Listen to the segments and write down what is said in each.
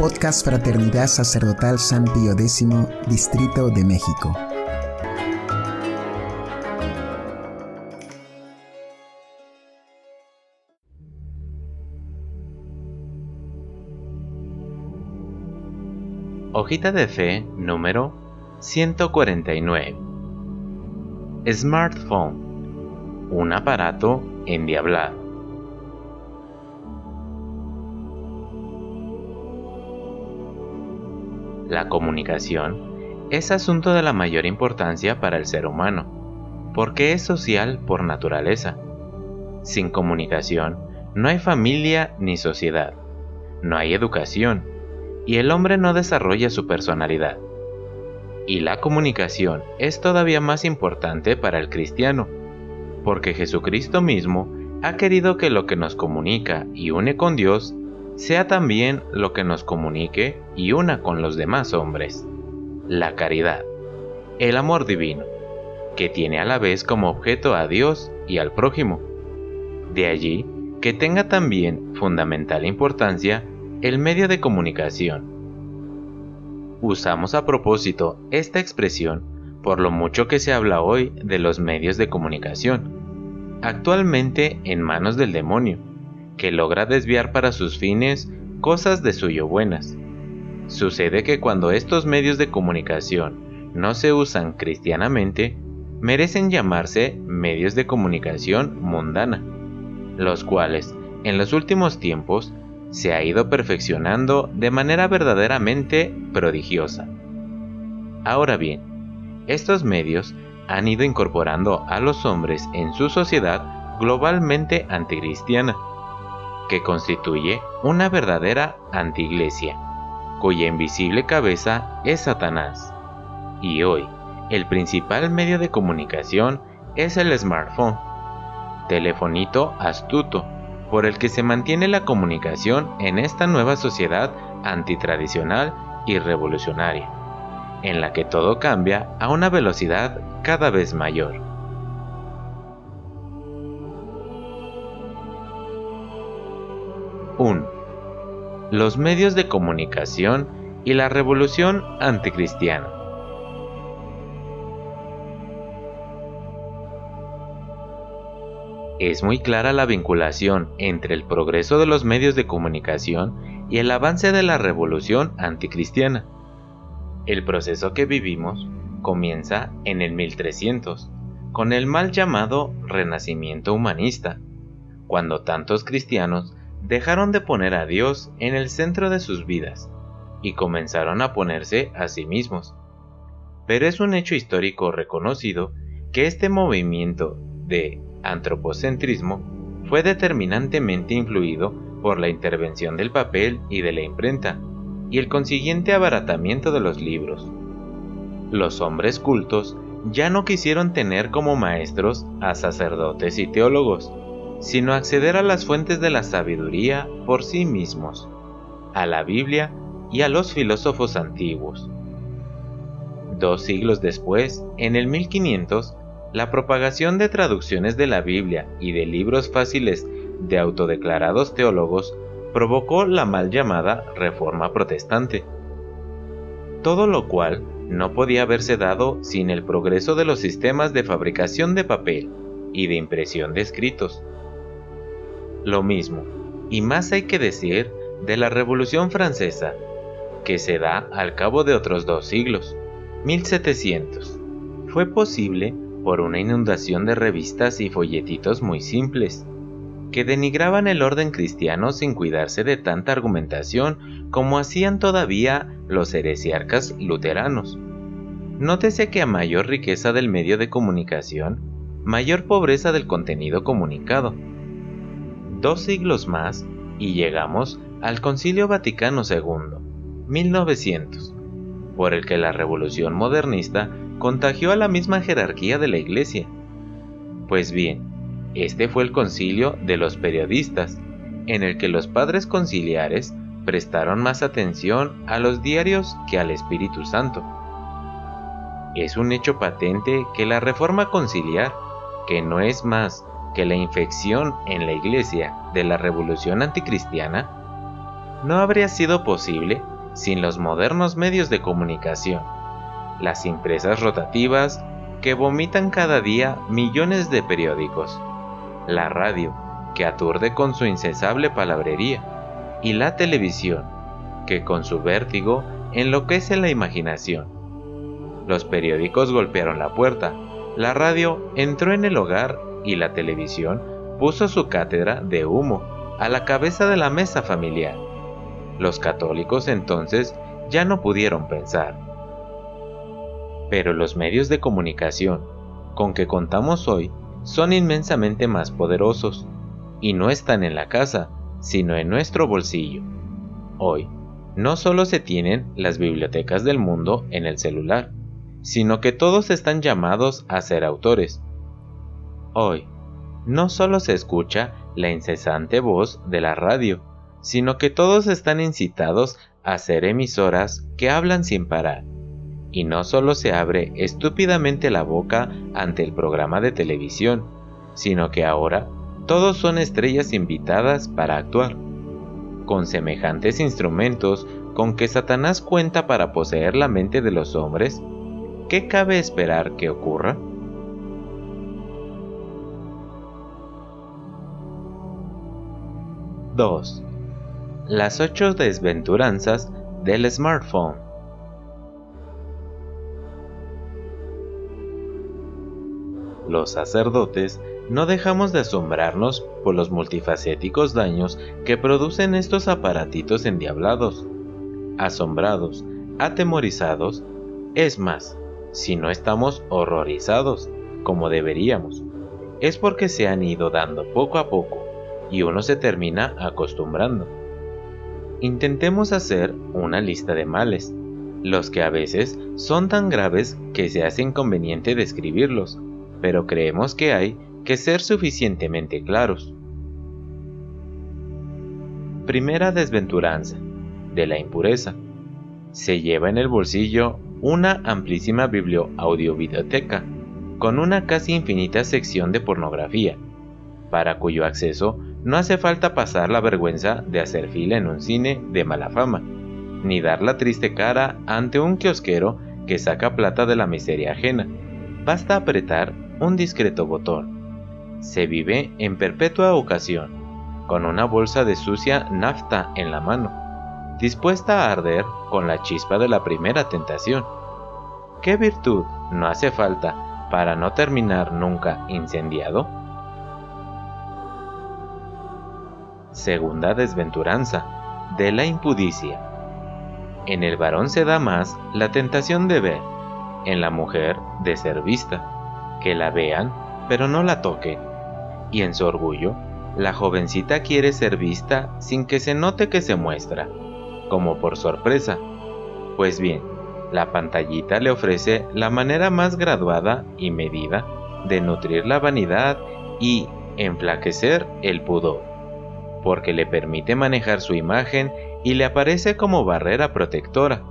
Podcast Fraternidad Sacerdotal San Pío X, Distrito de México. Hojita de fe número 149. Smartphone. Un aparato endiablado. La comunicación es asunto de la mayor importancia para el ser humano, porque es social por naturaleza. Sin comunicación no hay familia ni sociedad, no hay educación, y el hombre no desarrolla su personalidad. Y la comunicación es todavía más importante para el cristiano, porque Jesucristo mismo ha querido que lo que nos comunica y une con Dios sea también lo que nos comunique y una con los demás hombres. La caridad, el amor divino, que tiene a la vez como objeto a Dios y al prójimo. De allí que tenga también fundamental importancia el medio de comunicación. Usamos a propósito esta expresión por lo mucho que se habla hoy de los medios de comunicación, actualmente en manos del demonio, que logra desviar para sus fines cosas de suyo buenas. Sucede que cuando estos medios de comunicación no se usan cristianamente, merecen llamarse medios de comunicación mundana, los cuales, en los últimos tiempos, se ha ido perfeccionando de manera verdaderamente prodigiosa. Ahora bien, estos medios han ido incorporando a los hombres en su sociedad globalmente anticristiana, que constituye una verdadera antiglesia, cuya invisible cabeza es Satanás. Y hoy, el principal medio de comunicación es el smartphone, telefonito astuto, por el que se mantiene la comunicación en esta nueva sociedad antitradicional y revolucionaria, en la que todo cambia a una velocidad cada vez mayor. Los medios de comunicación y la revolución anticristiana. Es muy clara la vinculación entre el progreso de los medios de comunicación y el avance de la revolución anticristiana. El proceso que vivimos comienza en el 1300, con el mal llamado Renacimiento humanista, cuando tantos cristianos dejaron de poner a Dios en el centro de sus vidas y comenzaron a ponerse a sí mismos. Pero es un hecho histórico reconocido que este movimiento de antropocentrismo fue determinantemente influido por la intervención del papel y de la imprenta y el consiguiente abaratamiento de los libros. Los hombres cultos ya no quisieron tener como maestros a sacerdotes y teólogos, sino acceder a las fuentes de la sabiduría por sí mismos, a la Biblia y a los filósofos antiguos. Dos siglos después, en el 1500, la propagación de traducciones de la Biblia y de libros fáciles de autodeclarados teólogos provocó la mal llamada Reforma Protestante. Todo lo cual no podía haberse dado sin el progreso de los sistemas de fabricación de papel y de impresión de escritos, lo mismo, y más hay que decir de la Revolución Francesa, que se da al cabo de otros dos siglos, 1700. Fue posible por una inundación de revistas y folletitos muy simples, que denigraban el orden cristiano sin cuidarse de tanta argumentación como hacían todavía los heresiarcas luteranos. Nótese que a mayor riqueza del medio de comunicación, mayor pobreza del contenido comunicado dos siglos más y llegamos al Concilio Vaticano II, 1900, por el que la revolución modernista contagió a la misma jerarquía de la Iglesia. Pues bien, este fue el concilio de los periodistas, en el que los padres conciliares prestaron más atención a los diarios que al Espíritu Santo. Es un hecho patente que la reforma conciliar, que no es más que la infección en la iglesia de la revolución anticristiana, no habría sido posible sin los modernos medios de comunicación, las impresas rotativas que vomitan cada día millones de periódicos, la radio que aturde con su incesable palabrería y la televisión que con su vértigo enloquece la imaginación. Los periódicos golpearon la puerta, la radio entró en el hogar y la televisión puso su cátedra de humo a la cabeza de la mesa familiar. Los católicos entonces ya no pudieron pensar. Pero los medios de comunicación con que contamos hoy son inmensamente más poderosos y no están en la casa, sino en nuestro bolsillo. Hoy, no solo se tienen las bibliotecas del mundo en el celular, sino que todos están llamados a ser autores. Hoy, no solo se escucha la incesante voz de la radio, sino que todos están incitados a ser emisoras que hablan sin parar. Y no solo se abre estúpidamente la boca ante el programa de televisión, sino que ahora todos son estrellas invitadas para actuar. Con semejantes instrumentos con que Satanás cuenta para poseer la mente de los hombres, ¿qué cabe esperar que ocurra? (2) Las ocho desventuranzas del smartphone. Los sacerdotes no dejamos de asombrarnos por los multifacéticos daños que producen estos aparatitos endiablados. Asombrados, atemorizados, es más, si no estamos horrorizados, como deberíamos, es porque se han ido dando poco a poco y uno se termina acostumbrando. Intentemos hacer una lista de males, los que a veces son tan graves que se hace inconveniente describirlos, pero creemos que hay que ser suficientemente claros. Primera desventuranza de la impureza. Se lleva en el bolsillo una amplísima biblioaudiovideoteca con una casi infinita sección de pornografía, para cuyo acceso no hace falta pasar la vergüenza de hacer fila en un cine de mala fama, ni dar la triste cara ante un kiosquero que saca plata de la miseria ajena. Basta apretar un discreto botón se vive en perpetua ocasión, con una bolsa de sucia nafta en la mano, dispuesta a arder con la chispa de la primera tentación. ¿Qué virtud no hace falta para no terminar nunca incendiado? Segunda desventuranza, de la impudicia. En el varón se da más la tentación de ver, en la mujer de ser vista, que la vean pero no la toquen y en su orgullo, la jovencita quiere ser vista sin que se note que se muestra, como por sorpresa. Pues bien, la pantallita le ofrece la manera más graduada y medida de nutrir la vanidad y enflaquecer el pudor, porque le permite manejar su imagen y le aparece como barrera protectora.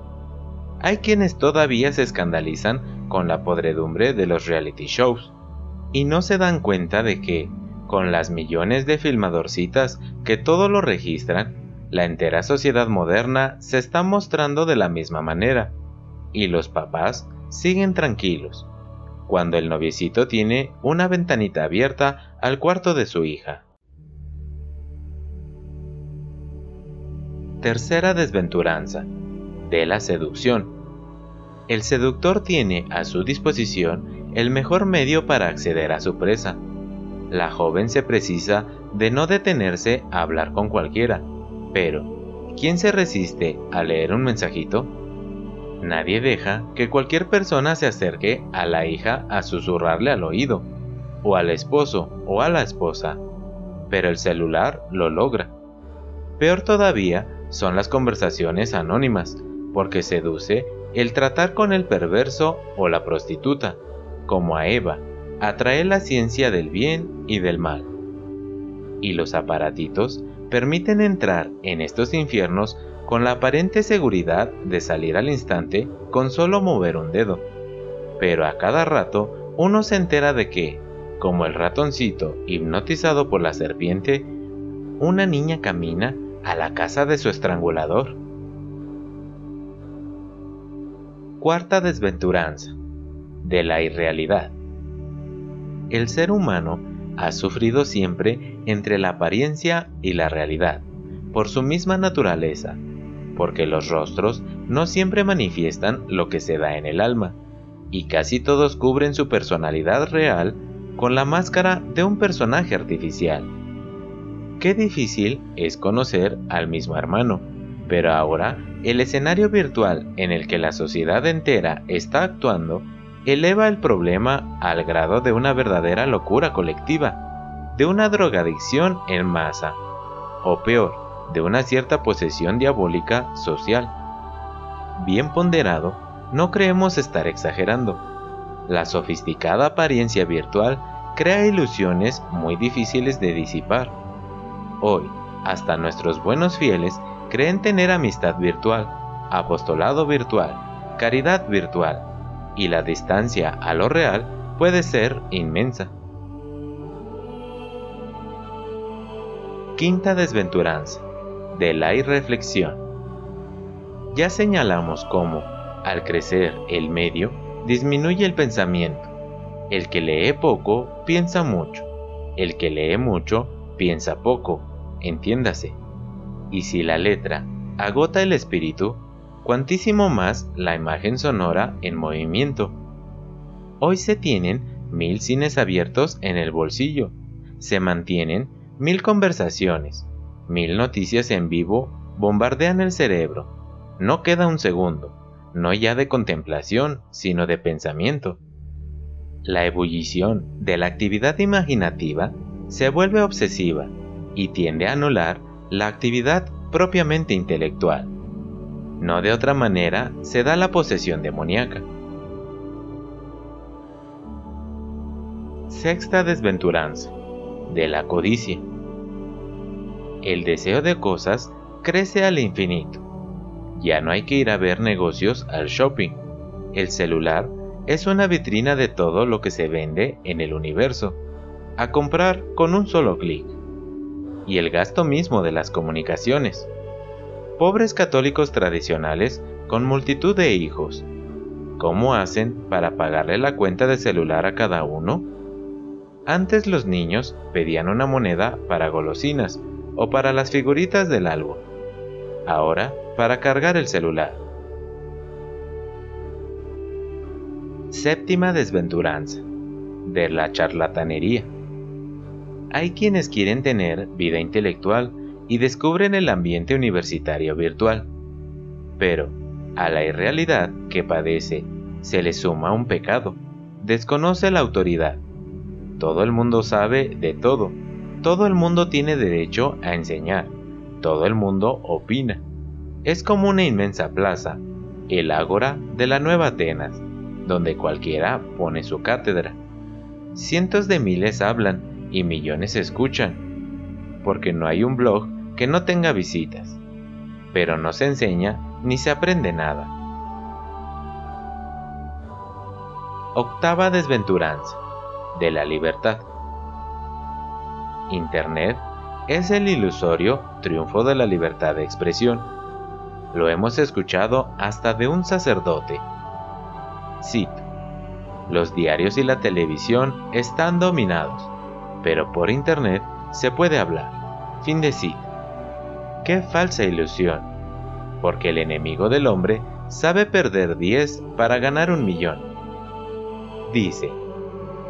Hay quienes todavía se escandalizan con la podredumbre de los reality shows y no se dan cuenta de que, con las millones de filmadorcitas que todo lo registran, la entera sociedad moderna se está mostrando de la misma manera, y los papás siguen tranquilos, cuando el noviecito tiene una ventanita abierta al cuarto de su hija. Tercera desventuranza, de la seducción. El seductor tiene a su disposición el mejor medio para acceder a su presa, la joven se precisa de no detenerse a hablar con cualquiera, pero ¿quién se resiste a leer un mensajito? Nadie deja que cualquier persona se acerque a la hija a susurrarle al oído, o al esposo o a la esposa, pero el celular lo logra. Peor todavía son las conversaciones anónimas, porque seduce el tratar con el perverso o la prostituta, como a Eva, atrae la ciencia del bien y del mal. Y los aparatitos permiten entrar en estos infiernos con la aparente seguridad de salir al instante con solo mover un dedo. Pero a cada rato uno se entera de que, como el ratoncito hipnotizado por la serpiente, una niña camina a la casa de su estrangulador. Cuarta desventuranza. De la irrealidad. El ser humano ha sufrido siempre entre la apariencia y la realidad, por su misma naturaleza, porque los rostros no siempre manifiestan lo que se da en el alma, y casi todos cubren su personalidad real con la máscara de un personaje artificial. Qué difícil es conocer al mismo hermano, pero ahora el escenario virtual en el que la sociedad entera está actuando eleva el problema al grado de una verdadera locura colectiva, de una drogadicción en masa, o peor, de una cierta posesión diabólica social. Bien ponderado, no creemos estar exagerando. La sofisticada apariencia virtual crea ilusiones muy difíciles de disipar. Hoy, hasta nuestros buenos fieles creen tener amistad virtual, apostolado virtual, caridad virtual, y la distancia a lo real puede ser inmensa. Quinta desventuranza, de la irreflexión. Ya señalamos cómo, al crecer el medio, disminuye el pensamiento. El que lee poco piensa mucho. El que lee mucho piensa poco, entiéndase. Y si la letra agota el espíritu, cuantísimo más la imagen sonora en movimiento. Hoy se tienen mil cines abiertos en el bolsillo, se mantienen mil conversaciones, mil noticias en vivo bombardean el cerebro. No queda un segundo, no ya de contemplación, sino de pensamiento. La ebullición de la actividad imaginativa se vuelve obsesiva y tiende a anular la actividad propiamente intelectual. No de otra manera se da la posesión demoníaca. Sexta desventuranza, de la codicia. El deseo de cosas crece al infinito. Ya no hay que ir a ver negocios al shopping. El celular es una vitrina de todo lo que se vende en el universo, a comprar con un solo clic y el gasto mismo de las comunicaciones. Pobres católicos tradicionales con multitud de hijos. ¿Cómo hacen para pagarle la cuenta de celular a cada uno? Antes los niños pedían una moneda para golosinas o para las figuritas del álbum. Ahora para cargar el celular. Séptima desventuranza. De la charlatanería. Hay quienes quieren tener vida intelectual y descubren el ambiente universitario virtual. Pero, a la irrealidad que padece, se le suma un pecado. Desconoce la autoridad. Todo el mundo sabe de todo. Todo el mundo tiene derecho a enseñar. Todo el mundo opina. Es como una inmensa plaza, el ágora de la Nueva Atenas, donde cualquiera pone su cátedra. Cientos de miles hablan y millones escuchan, porque no hay un blog que no tenga visitas, pero no se enseña ni se aprende nada. Octava desventuranza de la libertad. Internet es el ilusorio triunfo de la libertad de expresión. Lo hemos escuchado hasta de un sacerdote. Cito. Los diarios y la televisión están dominados pero por internet se puede hablar. Fin de cita. Qué falsa ilusión, porque el enemigo del hombre sabe perder 10 para ganar un millón. Dice,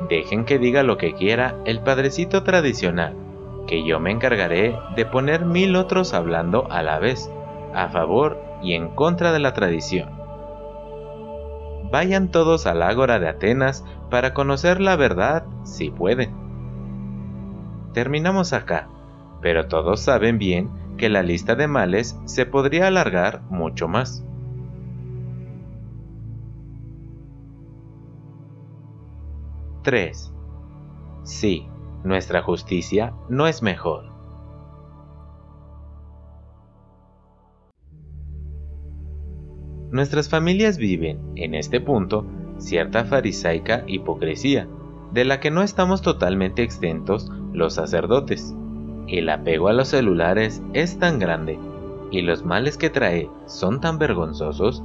dejen que diga lo que quiera el padrecito tradicional, que yo me encargaré de poner mil otros hablando a la vez, a favor y en contra de la tradición. Vayan todos al ágora de Atenas para conocer la verdad si pueden terminamos acá, pero todos saben bien que la lista de males se podría alargar mucho más. —3. Sí, nuestra justicia no es mejor. Nuestras familias viven, en este punto, cierta farisaica hipocresía, de la que no estamos totalmente exentos los sacerdotes. El apego a los celulares es tan grande y los males que trae son tan vergonzosos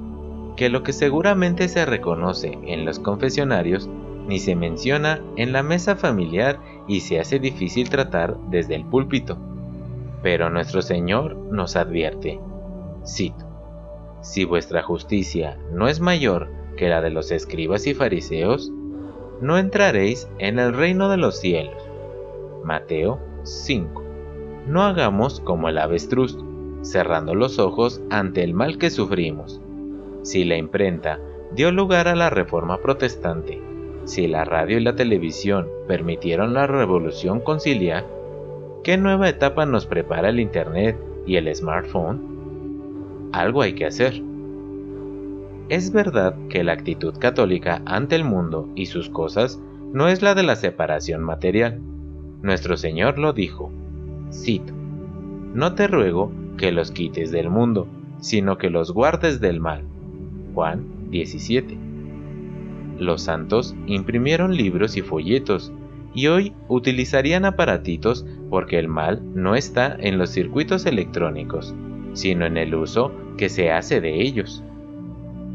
que lo que seguramente se reconoce en los confesionarios ni se menciona en la mesa familiar y se hace difícil tratar desde el púlpito. Pero nuestro Señor nos advierte, cito, Si vuestra justicia no es mayor que la de los escribas y fariseos, no entraréis en el reino de los cielos. Mateo 5. No hagamos como el avestruz, cerrando los ojos ante el mal que sufrimos. Si la imprenta dio lugar a la reforma protestante, si la radio y la televisión permitieron la revolución conciliar, ¿qué nueva etapa nos prepara el Internet y el smartphone? Algo hay que hacer. Es verdad que la actitud católica ante el mundo y sus cosas no es la de la separación material. Nuestro Señor lo dijo, cito, No te ruego que los quites del mundo, sino que los guardes del mal. Juan 17. Los santos imprimieron libros y folletos, y hoy utilizarían aparatitos porque el mal no está en los circuitos electrónicos, sino en el uso que se hace de ellos.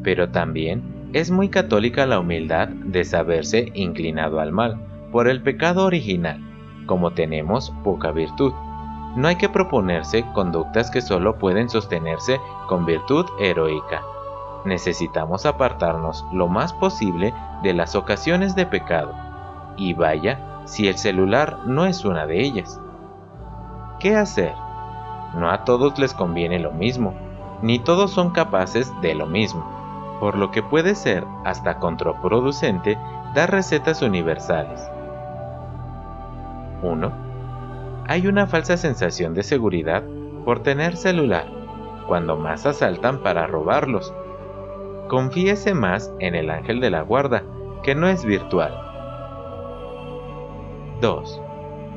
Pero también es muy católica la humildad de saberse inclinado al mal por el pecado original, como tenemos poca virtud. No hay que proponerse conductas que solo pueden sostenerse con virtud heroica. Necesitamos apartarnos lo más posible de las ocasiones de pecado. Y vaya si el celular no es una de ellas. ¿Qué hacer? No a todos les conviene lo mismo, ni todos son capaces de lo mismo por lo que puede ser hasta contraproducente dar recetas universales. 1. Hay una falsa sensación de seguridad por tener celular, cuando más asaltan para robarlos. Confíese más en el ángel de la guarda, que no es virtual. 2.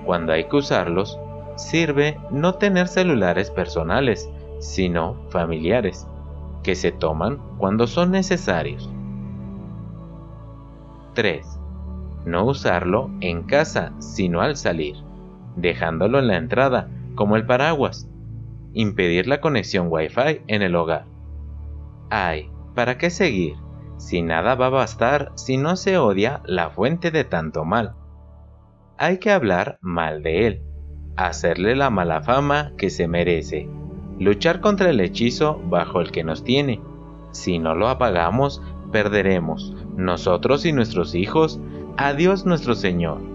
Cuando hay que usarlos, sirve no tener celulares personales, sino familiares que se toman cuando son necesarios. 3. No usarlo en casa sino al salir, dejándolo en la entrada como el paraguas. Impedir la conexión Wi-Fi en el hogar. Ay, ¿para qué seguir? Si nada va a bastar si no se odia la fuente de tanto mal. Hay que hablar mal de él, hacerle la mala fama que se merece luchar contra el hechizo bajo el que nos tiene. Si no lo apagamos, perderemos, nosotros y nuestros hijos, a Dios nuestro Señor.